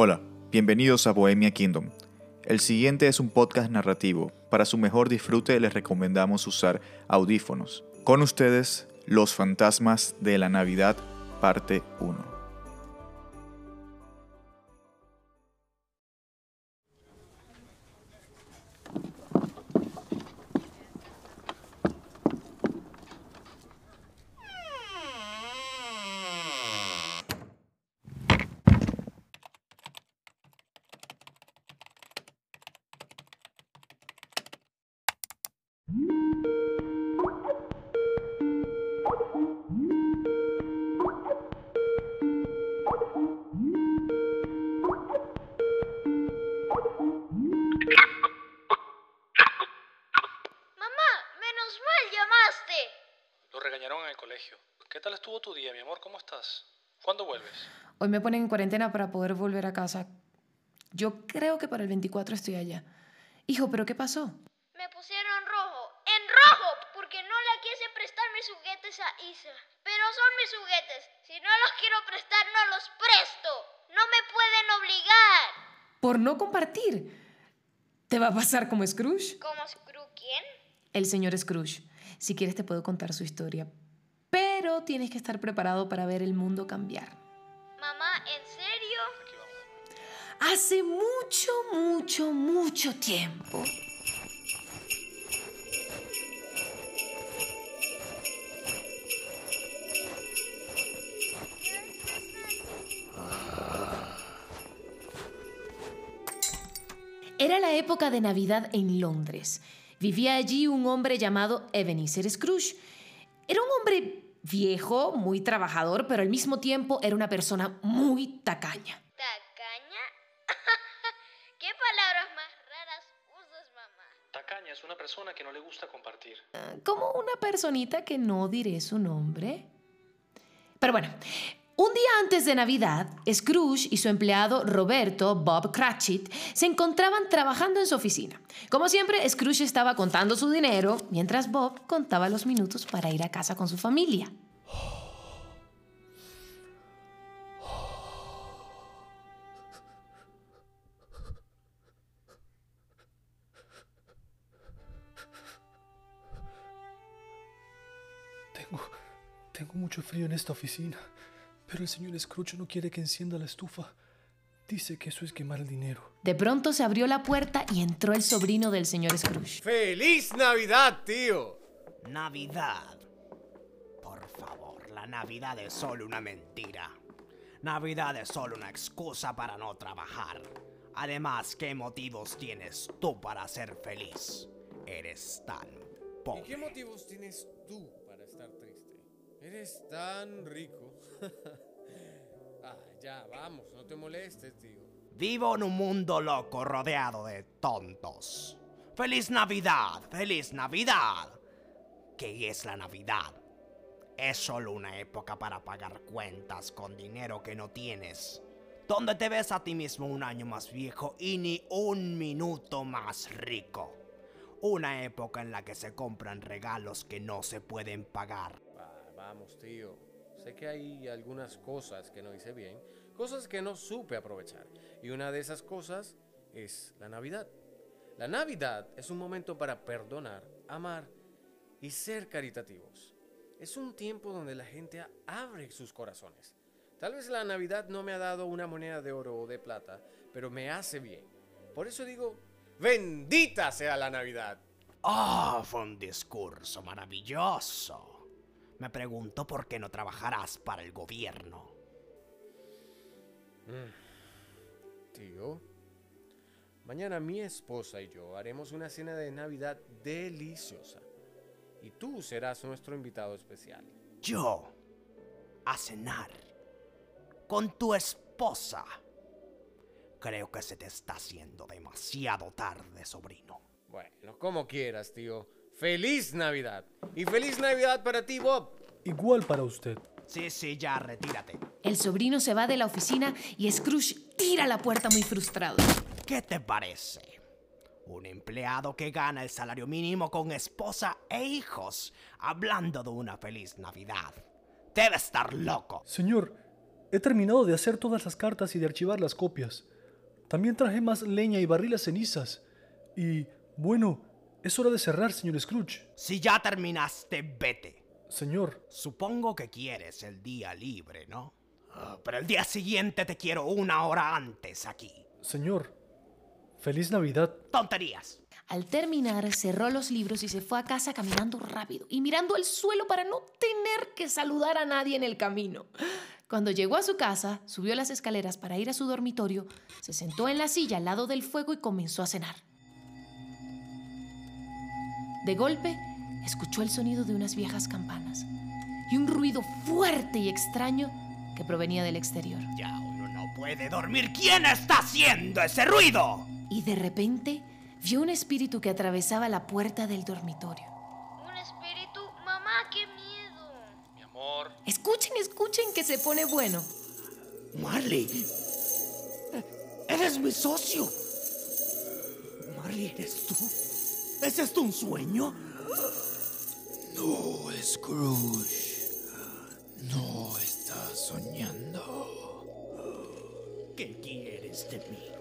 Hola, bienvenidos a Bohemia Kingdom. El siguiente es un podcast narrativo. Para su mejor disfrute les recomendamos usar audífonos. Con ustedes, Los Fantasmas de la Navidad, parte 1. ¿Qué tal estuvo tu día, mi amor? ¿Cómo estás? ¿Cuándo vuelves? Hoy me ponen en cuarentena para poder volver a casa. Yo creo que para el 24 estoy allá. Hijo, ¿pero qué pasó? Me pusieron rojo. ¡En rojo! Porque no le quise prestar mis juguetes a Isa. Pero son mis juguetes. Si no los quiero prestar, no los presto. No me pueden obligar. Por no compartir. ¿Te va a pasar como Scrooge? ¿Como Scrooge quién? El señor Scrooge. Si quieres te puedo contar su historia, pero tienes que estar preparado para ver el mundo cambiar. Mamá, ¿en serio? Hace mucho, mucho, mucho tiempo. Era la época de Navidad en Londres. Vivía allí un hombre llamado Ebenezer Scrooge. Era un hombre viejo, muy trabajador, pero al mismo tiempo era una persona muy tacaña. ¿Tacaña? ¿Qué palabras más raras usas, mamá? Tacaña es una persona que no le gusta compartir. Ah, como una personita que no diré su nombre. Pero bueno, un día antes de Navidad, Scrooge y su empleado Roberto Bob Cratchit se encontraban trabajando en su oficina. Como siempre, Scrooge estaba contando su dinero mientras Bob contaba los minutos para ir a casa con su familia. Tengo, mucho frío en esta oficina. Pero el señor Scrooge no quiere que encienda la estufa. Dice que eso es quemar el dinero. De pronto se abrió la puerta y entró el sobrino del señor Scrooge. ¡Feliz Navidad, tío! Navidad. Por favor, la Navidad es solo una mentira. Navidad es solo una excusa para no trabajar. Además, ¿qué motivos tienes tú para ser feliz? Eres tan pobre. ¿Y qué motivos tienes tú? Eres tan rico. ah, ya, vamos, no te molestes, tío. Vivo en un mundo loco rodeado de tontos. ¡Feliz Navidad! ¡Feliz Navidad! ¿Qué es la Navidad? Es solo una época para pagar cuentas con dinero que no tienes. Donde te ves a ti mismo un año más viejo y ni un minuto más rico. Una época en la que se compran regalos que no se pueden pagar. Vamos, tío. Sé que hay algunas cosas que no hice bien, cosas que no supe aprovechar. Y una de esas cosas es la Navidad. La Navidad es un momento para perdonar, amar y ser caritativos. Es un tiempo donde la gente abre sus corazones. Tal vez la Navidad no me ha dado una moneda de oro o de plata, pero me hace bien. Por eso digo, bendita sea la Navidad. ¡Oh, fue un discurso maravilloso! Me pregunto por qué no trabajarás para el gobierno. Mm. Tío, mañana mi esposa y yo haremos una cena de Navidad deliciosa. Y tú serás nuestro invitado especial. Yo, a cenar, con tu esposa. Creo que se te está haciendo demasiado tarde, sobrino. Bueno, como quieras, tío. ¡Feliz Navidad! Y feliz Navidad para ti, Bob. Igual para usted. Sí, sí, ya, retírate. El sobrino se va de la oficina y Scrooge tira la puerta muy frustrado. ¿Qué te parece? Un empleado que gana el salario mínimo con esposa e hijos, hablando de una feliz Navidad. Debe estar loco. Señor, He terminado de hacer todas las cartas y de archivar las copias. También traje más leña y barrí las cenizas. Y, bueno, es hora de cerrar, señor Scrooge. Si ya terminaste, vete. Señor, Supongo que quieres el día libre, ¿no? Ah, Pero el día siguiente te quiero una hora antes aquí. señor, feliz Navidad. Tonterías. Al terminar, cerró los libros y se fue a casa caminando rápido y mirando al suelo para no tener que saludar a nadie en el camino. Cuando llegó a su casa, subió las escaleras para ir a su dormitorio, se sentó en la silla al lado del fuego y comenzó a cenar. De golpe, escuchó el sonido de unas viejas campanas y un ruido fuerte y extraño que provenía del exterior. Ya uno no puede dormir. ¿Quién está haciendo ese ruido? Y de repente vio un espíritu que atravesaba la puerta del dormitorio. Un espíritu. Mamá, qué miedo. Mi amor, Escuchen, escuchen que se pone bueno. Marley. Eres mi socio. Marley, ¿eres tú? ¿Es esto un sueño? No, Scrooge. No estás soñando. ¿Qué quieres de mí?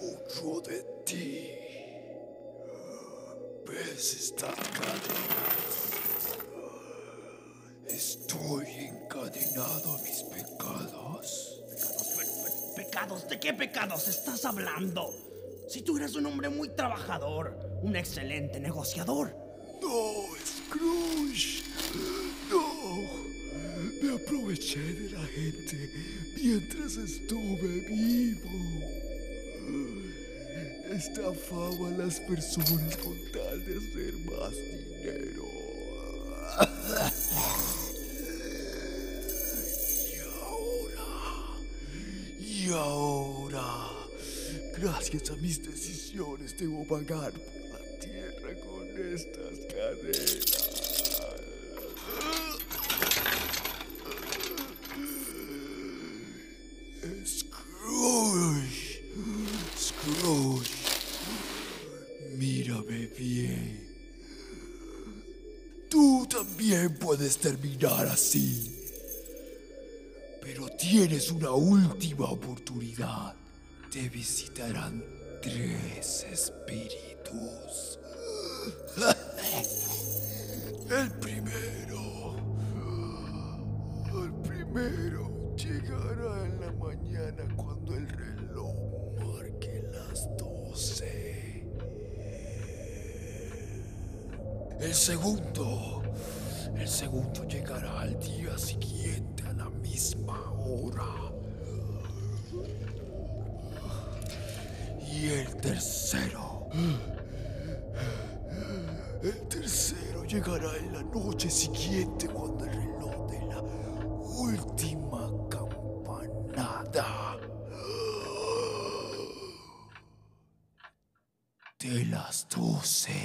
Mucho de ti. ¿Ves esta cadena? Estoy encadenado a mis pecados. Pecados, pe- pe- pecados, ¿de qué pecados estás hablando? Si tú eres un hombre muy trabajador, un excelente negociador. No, Scrooge. No. Me aproveché de la gente mientras estuve vivo. Estafaba a las personas con tal de hacer más dinero. Y ahora, y ahora, gracias a mis decisiones, debo pagar por la tierra con estas cadenas. Scrooge, Scrooge, mírame bien. Tú también puedes terminar así. Pero tienes una última oportunidad. Te visitarán tres espíritus. El primero. El primero llegará en la mañana cuando el reloj marque las doce. El segundo. El segundo llegará al día siguiente a la misma hora. Y el tercero. El tercero llegará en la noche siguiente cuando el reloj de la última campanada. De las doce.